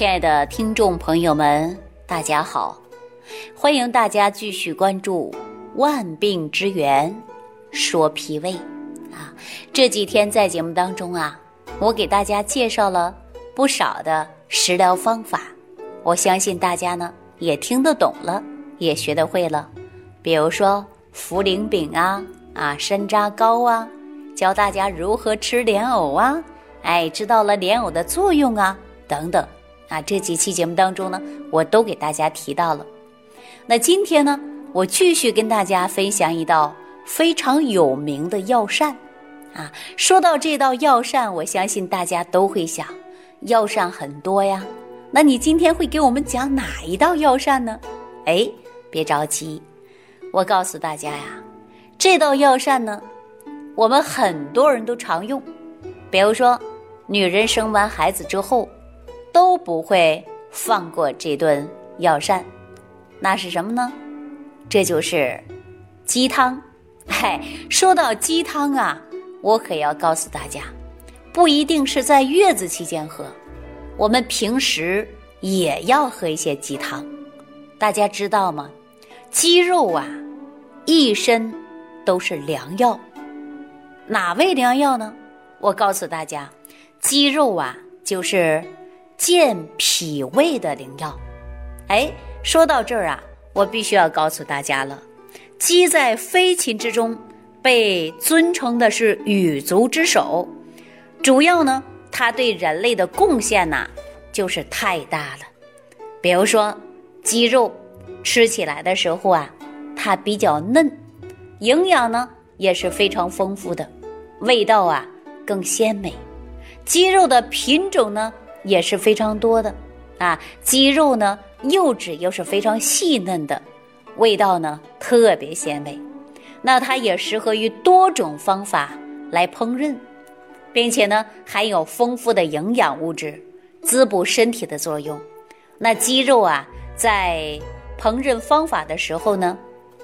亲爱的听众朋友们，大家好！欢迎大家继续关注《万病之源说脾胃》啊。这几天在节目当中啊，我给大家介绍了不少的食疗方法，我相信大家呢也听得懂了，也学得会了。比如说茯苓饼啊，啊山楂糕啊，教大家如何吃莲藕啊，哎，知道了莲藕的作用啊，等等。啊，这几期节目当中呢，我都给大家提到了。那今天呢，我继续跟大家分享一道非常有名的药膳。啊，说到这道药膳，我相信大家都会想，药膳很多呀。那你今天会给我们讲哪一道药膳呢？哎，别着急，我告诉大家呀，这道药膳呢，我们很多人都常用。比如说，女人生完孩子之后。都不会放过这顿药膳，那是什么呢？这就是鸡汤。嗨，说到鸡汤啊，我可要告诉大家，不一定是在月子期间喝，我们平时也要喝一些鸡汤。大家知道吗？鸡肉啊，一身都是良药。哪味良药呢？我告诉大家，鸡肉啊，就是。健脾胃的灵药，哎，说到这儿啊，我必须要告诉大家了，鸡在飞禽之中被尊称的是羽族之首，主要呢，它对人类的贡献呐，就是太大了。比如说，鸡肉吃起来的时候啊，它比较嫩，营养呢也是非常丰富的，味道啊更鲜美。鸡肉的品种呢？也是非常多的，啊，鸡肉呢肉质又是非常细嫩的，味道呢特别鲜美，那它也适合于多种方法来烹饪，并且呢含有丰富的营养物质，滋补身体的作用。那鸡肉啊，在烹饪方法的时候呢，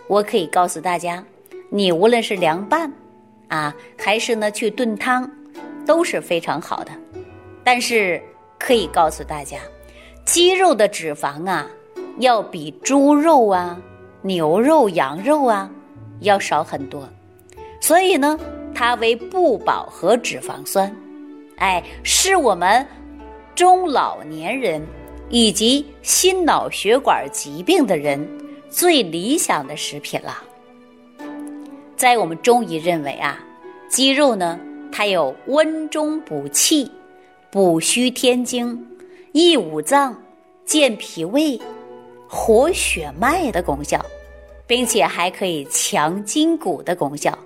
我可以告诉大家，你无论是凉拌，啊，还是呢去炖汤，都是非常好的，但是。可以告诉大家，鸡肉的脂肪啊，要比猪肉啊、牛肉、羊肉啊要少很多，所以呢，它为不饱和脂肪酸，哎，是我们中老年人以及心脑血管疾病的人最理想的食品了。在我们中医认为啊，鸡肉呢，它有温中补气。补虚添精、益五脏、健脾胃、活血脉的功效，并且还可以强筋骨的功效。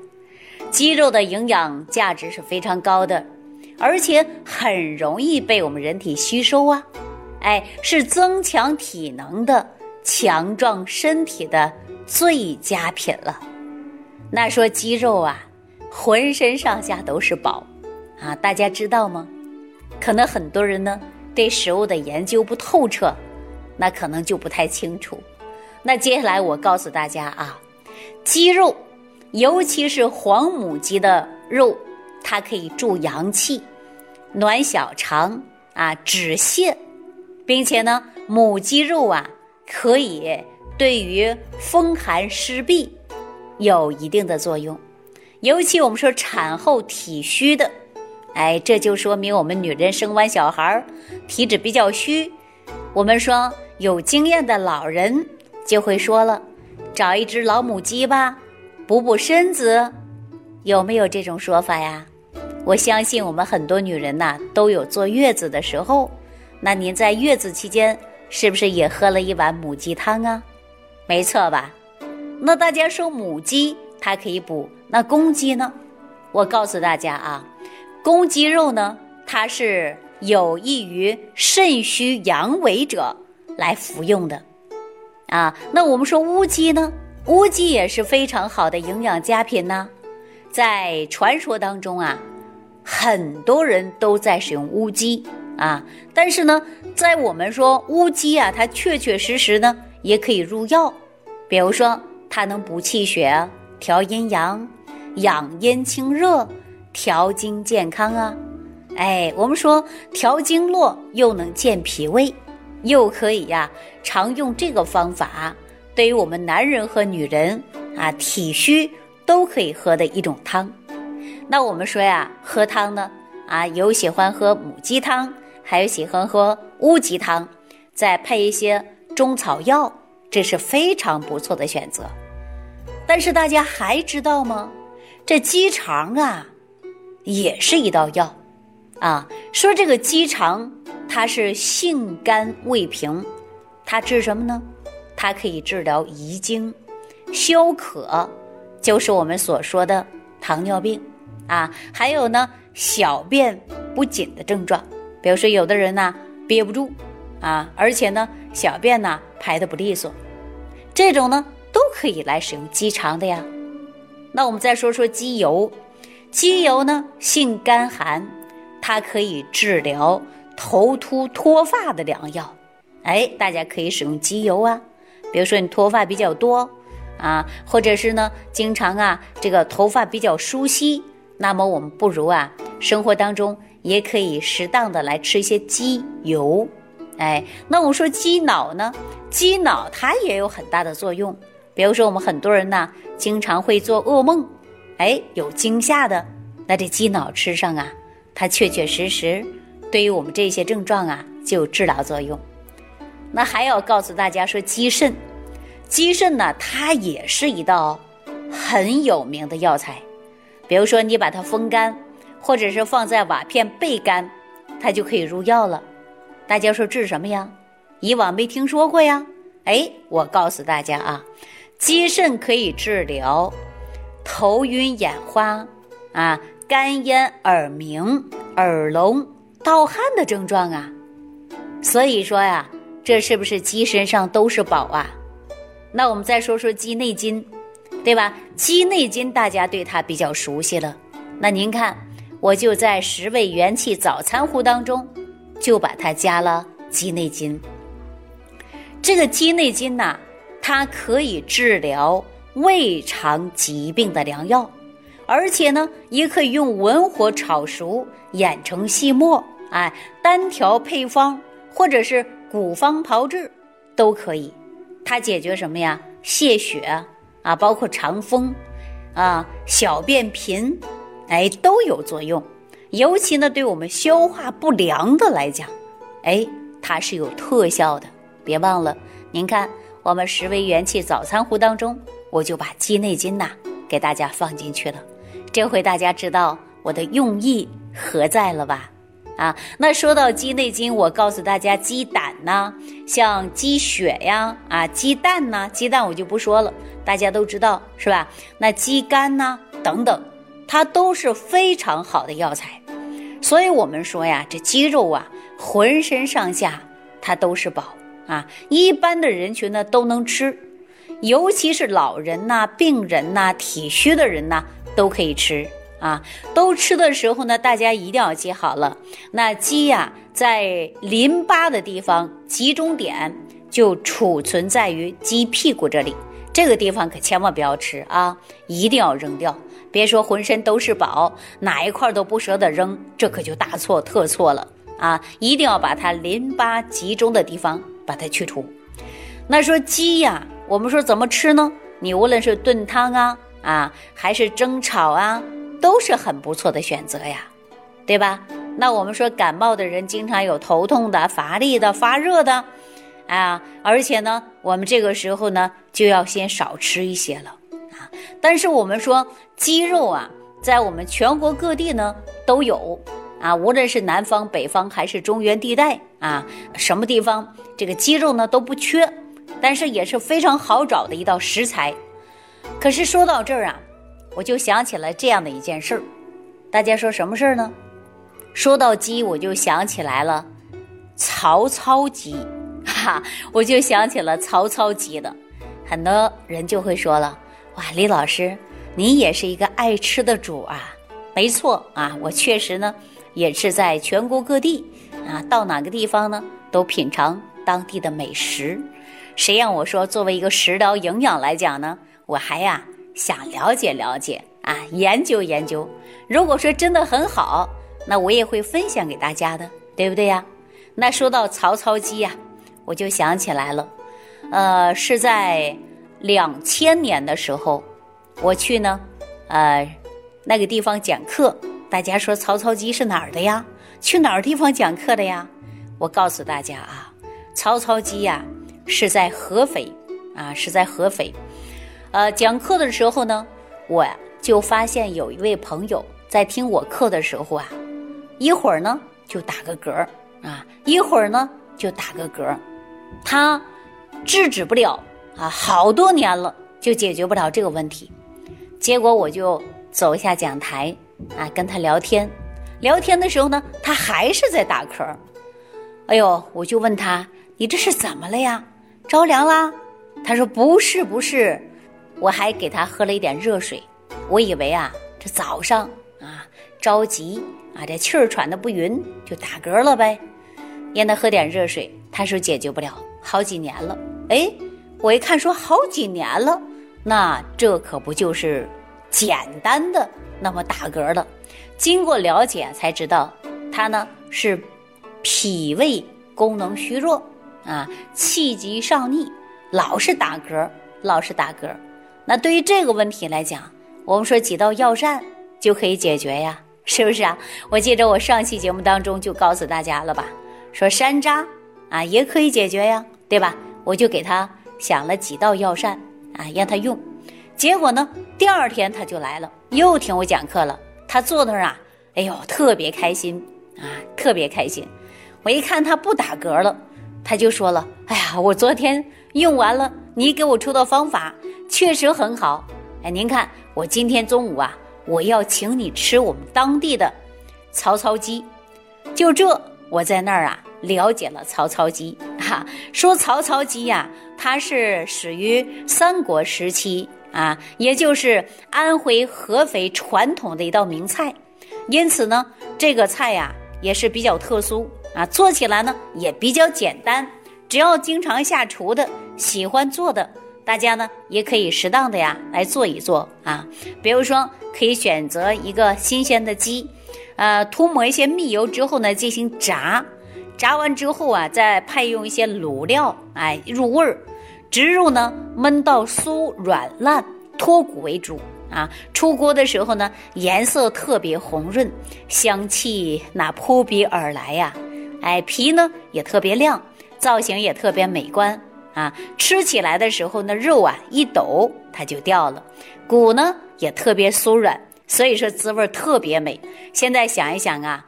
鸡肉的营养价值是非常高的，而且很容易被我们人体吸收啊！哎，是增强体能的、强壮身体的最佳品了。那说鸡肉啊，浑身上下都是宝啊！大家知道吗？可能很多人呢对食物的研究不透彻，那可能就不太清楚。那接下来我告诉大家啊，鸡肉，尤其是黄母鸡的肉，它可以助阳气、暖小肠啊、止泻，并且呢，母鸡肉啊可以对于风寒湿痹有一定的作用，尤其我们说产后体虚的。哎，这就说明我们女人生完小孩儿，体质比较虚。我们说有经验的老人就会说了，找一只老母鸡吧，补补身子。有没有这种说法呀？我相信我们很多女人呐都有坐月子的时候。那您在月子期间是不是也喝了一碗母鸡汤啊？没错吧？那大家说母鸡它可以补，那公鸡呢？我告诉大家啊。公鸡肉呢，它是有益于肾虚阳痿者来服用的，啊，那我们说乌鸡呢，乌鸡也是非常好的营养佳品呢，在传说当中啊，很多人都在使用乌鸡。啊，但是呢，在我们说乌鸡啊，它确确实实呢也可以入药，比如说它能补气血、调阴阳、养阴清热。调经健康啊，哎，我们说调经络又能健脾胃，又可以呀，常用这个方法，对于我们男人和女人啊，体虚都可以喝的一种汤。那我们说呀，喝汤呢，啊，有喜欢喝母鸡汤，还有喜欢喝乌鸡汤，再配一些中草药，这是非常不错的选择。但是大家还知道吗？这鸡肠啊，也是一道药，啊，说这个鸡肠它是性甘味平，它治什么呢？它可以治疗遗精、消渴，就是我们所说的糖尿病。啊，还有呢，小便不紧的症状，比如说有的人呢憋不住，啊，而且呢小便呢排的不利索，这种呢都可以来使用鸡肠的呀。那我们再说说鸡油，鸡油呢性甘寒，它可以治疗头秃脱发的良药，哎，大家可以使用鸡油啊。比如说你脱发比较多啊，或者是呢经常啊这个头发比较疏稀。那么我们不如啊，生活当中也可以适当的来吃一些鸡油，哎，那我说鸡脑呢？鸡脑它也有很大的作用。比如说我们很多人呢，经常会做噩梦，哎，有惊吓的，那这鸡脑吃上啊，它确确实实对于我们这些症状啊就有治疗作用。那还要告诉大家说鸡肾，鸡肾呢，它也是一道很有名的药材。比如说，你把它风干，或者是放在瓦片焙干，它就可以入药了。大家说治什么呀？以往没听说过呀。哎，我告诉大家啊，鸡肾可以治疗头晕眼花啊、干咽耳鸣、耳聋、盗汗的症状啊。所以说呀，这是不是鸡身上都是宝啊？那我们再说说鸡内金。对吧？鸡内金大家对它比较熟悉了，那您看，我就在十味元气早餐壶当中，就把它加了鸡内金。这个鸡内金呐，它可以治疗胃肠疾病的良药，而且呢，也可以用文火炒熟，研成细末，哎，单调配方或者是古方炮制都可以。它解决什么呀？泄血。啊，包括肠风，啊，小便频，哎，都有作用。尤其呢，对我们消化不良的来讲，哎，它是有特效的。别忘了，您看我们十味元气早餐壶当中，我就把鸡内金呐给大家放进去了。这回大家知道我的用意何在了吧？啊，那说到鸡内金，我告诉大家，鸡胆呢，像鸡血呀，啊，鸡蛋呢，鸡蛋我就不说了。大家都知道是吧？那鸡肝呢？等等，它都是非常好的药材。所以我们说呀，这鸡肉啊，浑身上下它都是宝啊。一般的人群呢都能吃，尤其是老人呐、病人呐、体虚的人呐都可以吃啊。都吃的时候呢，大家一定要记好了。那鸡呀，在淋巴的地方集中点就储存在于鸡屁股这里。这个地方可千万不要吃啊，一定要扔掉。别说浑身都是宝，哪一块都不舍得扔，这可就大错特错了啊！一定要把它淋巴集中的地方把它去除。那说鸡呀，我们说怎么吃呢？你无论是炖汤啊啊，还是蒸炒啊，都是很不错的选择呀，对吧？那我们说感冒的人经常有头痛的、乏力的、发热的。啊，而且呢，我们这个时候呢就要先少吃一些了啊。但是我们说鸡肉啊，在我们全国各地呢都有啊，无论是南方、北方还是中原地带啊，什么地方这个鸡肉呢都不缺，但是也是非常好找的一道食材。可是说到这儿啊，我就想起了这样的一件事儿，大家说什么事儿呢？说到鸡，我就想起来了，曹操鸡。哈，我就想起了曹操鸡的，很多人就会说了，哇，李老师，你也是一个爱吃的主啊。没错啊，我确实呢，也是在全国各地啊，到哪个地方呢，都品尝当地的美食。谁让我说作为一个食疗营养来讲呢，我还呀想了解了解啊，研究研究。如果说真的很好，那我也会分享给大家的，对不对呀？那说到曹操鸡呀，我就想起来了，呃，是在两千年的时候，我去呢，呃，那个地方讲课，大家说曹操鸡是哪儿的呀？去哪儿地方讲课的呀？我告诉大家啊，曹操鸡呀是在合肥啊，是在合肥。呃，讲课的时候呢，我呀就发现有一位朋友在听我课的时候啊，一会儿呢就打个嗝啊，一会儿呢就打个嗝，他制止不了啊，好多年了就解决不了这个问题。结果我就走下讲台啊，跟他聊天，聊天的时候呢，他还是在打嗝。哎呦，我就问他，你这是怎么了呀？着凉啦？他说不是，不是。我还给他喝了一点热水，我以为啊，这早上啊着急啊，这气儿喘的不匀，就打嗝了呗。让他喝点热水，他说解决不了，好几年了。哎，我一看说好几年了，那这可不就是简单的那么打嗝了？经过了解才知道，他呢是脾胃功能虚弱啊，气机上逆，老是打嗝，老是打嗝。那对于这个问题来讲，我们说几道药膳就可以解决呀，是不是啊？我记着我上期节目当中就告诉大家了吧，说山楂啊也可以解决呀，对吧？我就给他想了几道药膳啊，让他用。结果呢，第二天他就来了，又听我讲课了。他坐那儿啊，哎呦，特别开心啊，特别开心。我一看他不打嗝了，他就说了：“哎呀，我昨天用完了你给我出的方法。”确实很好，哎，您看我今天中午啊，我要请你吃我们当地的曹操鸡。就这，我在那儿啊了解了曹操鸡。哈，说曹操鸡呀，它是始于三国时期啊，也就是安徽合肥传统的一道名菜。因此呢，这个菜呀也是比较特殊啊，做起来呢也比较简单，只要经常下厨的，喜欢做的。大家呢也可以适当的呀来做一做啊，比如说可以选择一个新鲜的鸡，呃，涂抹一些蜜油之后呢进行炸，炸完之后啊再配用一些卤料，哎入味儿，植入呢焖到酥软烂脱骨为主啊。出锅的时候呢颜色特别红润，香气那扑鼻而来呀，哎皮呢也特别亮，造型也特别美观。啊，吃起来的时候呢，肉啊一抖它就掉了，骨呢也特别酥软，所以说滋味特别美。现在想一想啊，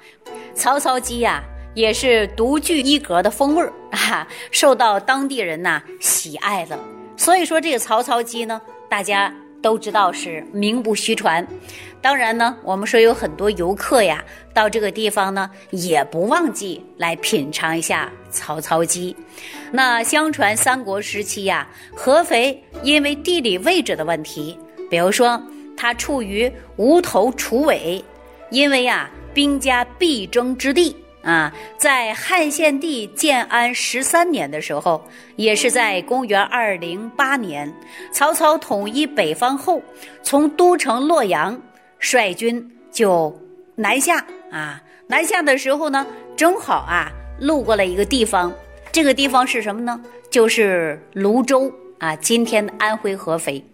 曹操鸡呀也是独具一格的风味儿啊，受到当地人呐喜爱了。所以说这个曹操鸡呢，大家都知道是名不虚传。当然呢，我们说有很多游客呀，到这个地方呢，也不忘记来品尝一下曹操鸡。那相传三国时期呀，合肥因为地理位置的问题，比如说它处于无头楚尾，因为呀兵家必争之地啊，在汉献帝建安十三年的时候，也是在公元二零八年，曹操统一北方后，从都城洛阳。率军就南下啊，南下的时候呢，正好啊路过了一个地方，这个地方是什么呢？就是泸州啊，今天安徽合肥。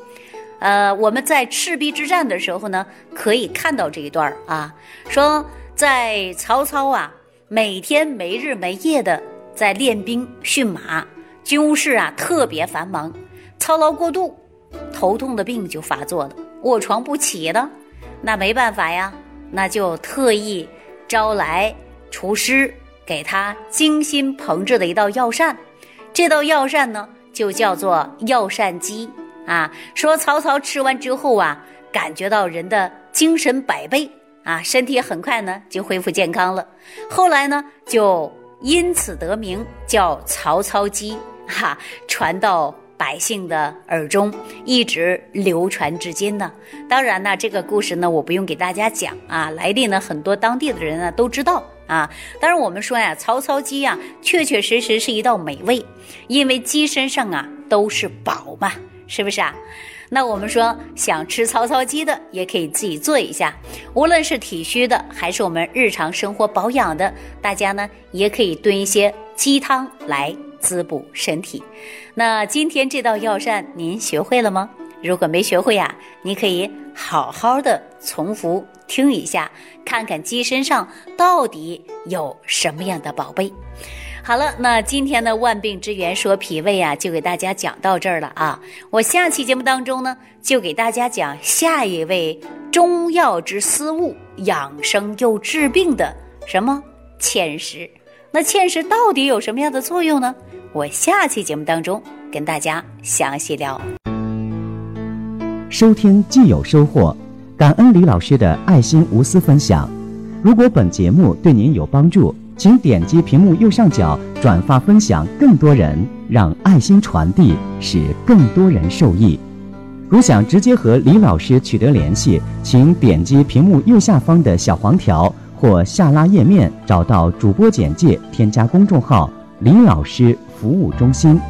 呃，我们在赤壁之战的时候呢，可以看到这一段啊，说在曹操啊每天没日没夜的在练兵驯马，军务事啊特别繁忙，操劳过度，头痛的病就发作了，卧床不起了。那没办法呀，那就特意招来厨师给他精心烹制的一道药膳。这道药膳呢，就叫做药膳鸡啊。说曹操吃完之后啊，感觉到人的精神百倍啊，身体很快呢就恢复健康了。后来呢，就因此得名叫曹操鸡哈，传到。百姓的耳中一直流传至今呢。当然呢，这个故事呢，我不用给大家讲啊，来历呢，很多当地的人呢都知道啊。当然，我们说呀，曹操鸡呀，确确实实是一道美味，因为鸡身上啊都是宝嘛，是不是啊？那我们说想吃曹操鸡的，也可以自己做一下。无论是体虚的，还是我们日常生活保养的，大家呢也可以炖一些鸡汤来滋补身体。那今天这道药膳您学会了吗？如果没学会呀，你可以好好的重复听一下，看看鸡身上到底有什么样的宝贝。好了，那今天的万病之源说脾胃啊，就给大家讲到这儿了啊。我下期节目当中呢，就给大家讲下一位中药之思物，养生又治病的什么芡实。那芡实到底有什么样的作用呢？我下期节目当中跟大家详细聊。收听既有收获，感恩李老师的爱心无私分享。如果本节目对您有帮助，请点击屏幕右上角转发分享，更多人让爱心传递，使更多人受益。如想直接和李老师取得联系，请点击屏幕右下方的小黄条或下拉页面，找到主播简介，添加公众号“李老师服务中心”，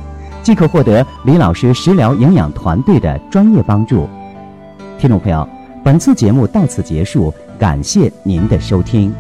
即可获得李老师食疗营养团队的专业帮助。听众朋友，本次节目到此结束，感谢您的收听。